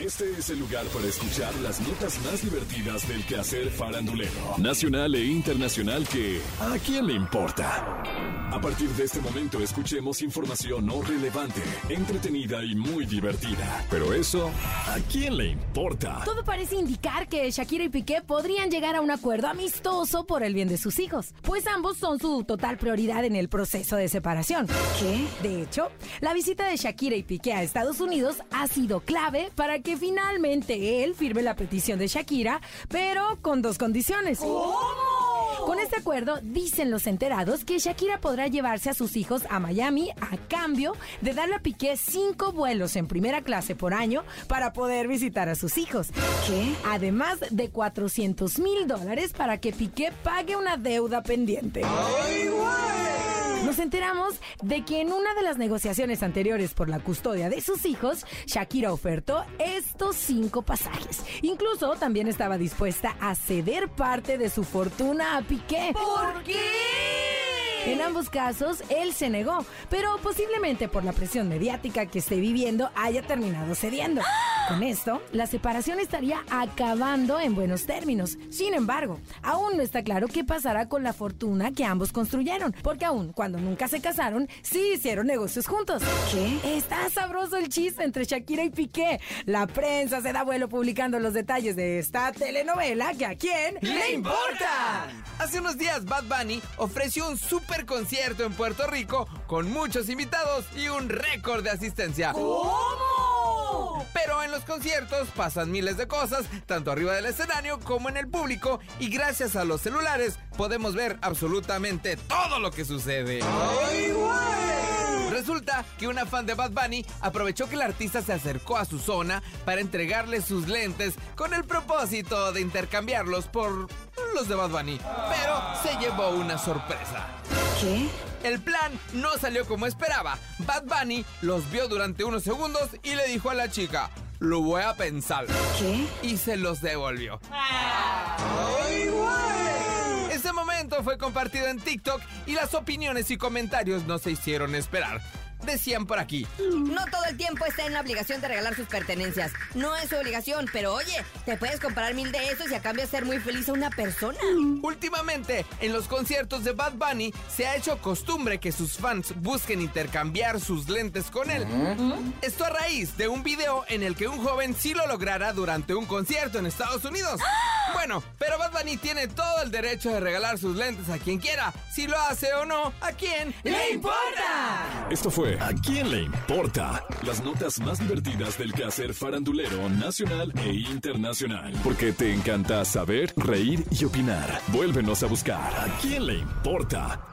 Este es el lugar para escuchar las notas más divertidas del quehacer farandulero, nacional e internacional que ¿a quién le importa? A partir de este momento escuchemos información no relevante, entretenida y muy divertida. Pero eso, ¿a quién le importa? Todo parece indicar que Shakira y Piqué podrían llegar a un acuerdo amistoso por el bien de sus hijos, pues ambos son su total prioridad en el proceso de separación. ¿Qué? De hecho, la visita de Shakira y Piqué a Estados Unidos ha sido clave para que finalmente él firme la petición de Shakira, pero con dos condiciones. Con este acuerdo, dicen los enterados que Shakira podrá llevarse a sus hijos a Miami a cambio de darle a Piqué cinco vuelos en primera clase por año para poder visitar a sus hijos. ¿Qué? Además de 400 mil dólares para que Piqué pague una deuda pendiente. Nos enteramos de que en una de las negociaciones anteriores por la custodia de sus hijos, Shakira ofertó estos cinco pasajes. Incluso también estaba dispuesta a ceder parte de su fortuna a Piqué. ¿Por qué? En ambos casos, él se negó, pero posiblemente por la presión mediática que esté viviendo haya terminado cediendo. Con esto, la separación estaría acabando en buenos términos. Sin embargo, aún no está claro qué pasará con la fortuna que ambos construyeron, porque aún cuando nunca se casaron, sí hicieron negocios juntos. ¿Qué? Está sabroso el chisme entre Shakira y Piqué. La prensa se da vuelo publicando los detalles de esta telenovela que a quién ¡Le importa! Hace unos días Bad Bunny ofreció un super concierto en Puerto Rico con muchos invitados y un récord de asistencia. ¿Cómo? Pero en los conciertos pasan miles de cosas, tanto arriba del escenario como en el público, y gracias a los celulares podemos ver absolutamente todo lo que sucede. Resulta que una fan de Bad Bunny aprovechó que el artista se acercó a su zona para entregarle sus lentes con el propósito de intercambiarlos por los de Bad Bunny. Pero se llevó una sorpresa. ¿Qué? El plan no salió como esperaba. Bad Bunny los vio durante unos segundos y le dijo a la chica, lo voy a pensar. ¿Qué? Y se los devolvió. Ese momento fue compartido en TikTok y las opiniones y comentarios no se hicieron esperar. Decían por aquí, No todo el tiempo está en la obligación de regalar sus pertenencias. No es su obligación, pero oye, te puedes comprar mil de esos y a cambio hacer muy feliz a una persona. Últimamente, en los conciertos de Bad Bunny se ha hecho costumbre que sus fans busquen intercambiar sus lentes con él. Esto a raíz de un video en el que un joven sí lo lograra durante un concierto en Estados Unidos. Bueno, pero Bad Bunny tiene todo el derecho de regalar sus lentes a quien quiera. Si lo hace o no, ¿a quién ¡Le importa! Esto fue ¿A quién le importa? Las notas más divertidas del quehacer farandulero nacional e internacional. Porque te encanta saber, reír y opinar. Vuélvenos a buscar. ¿A quién le importa?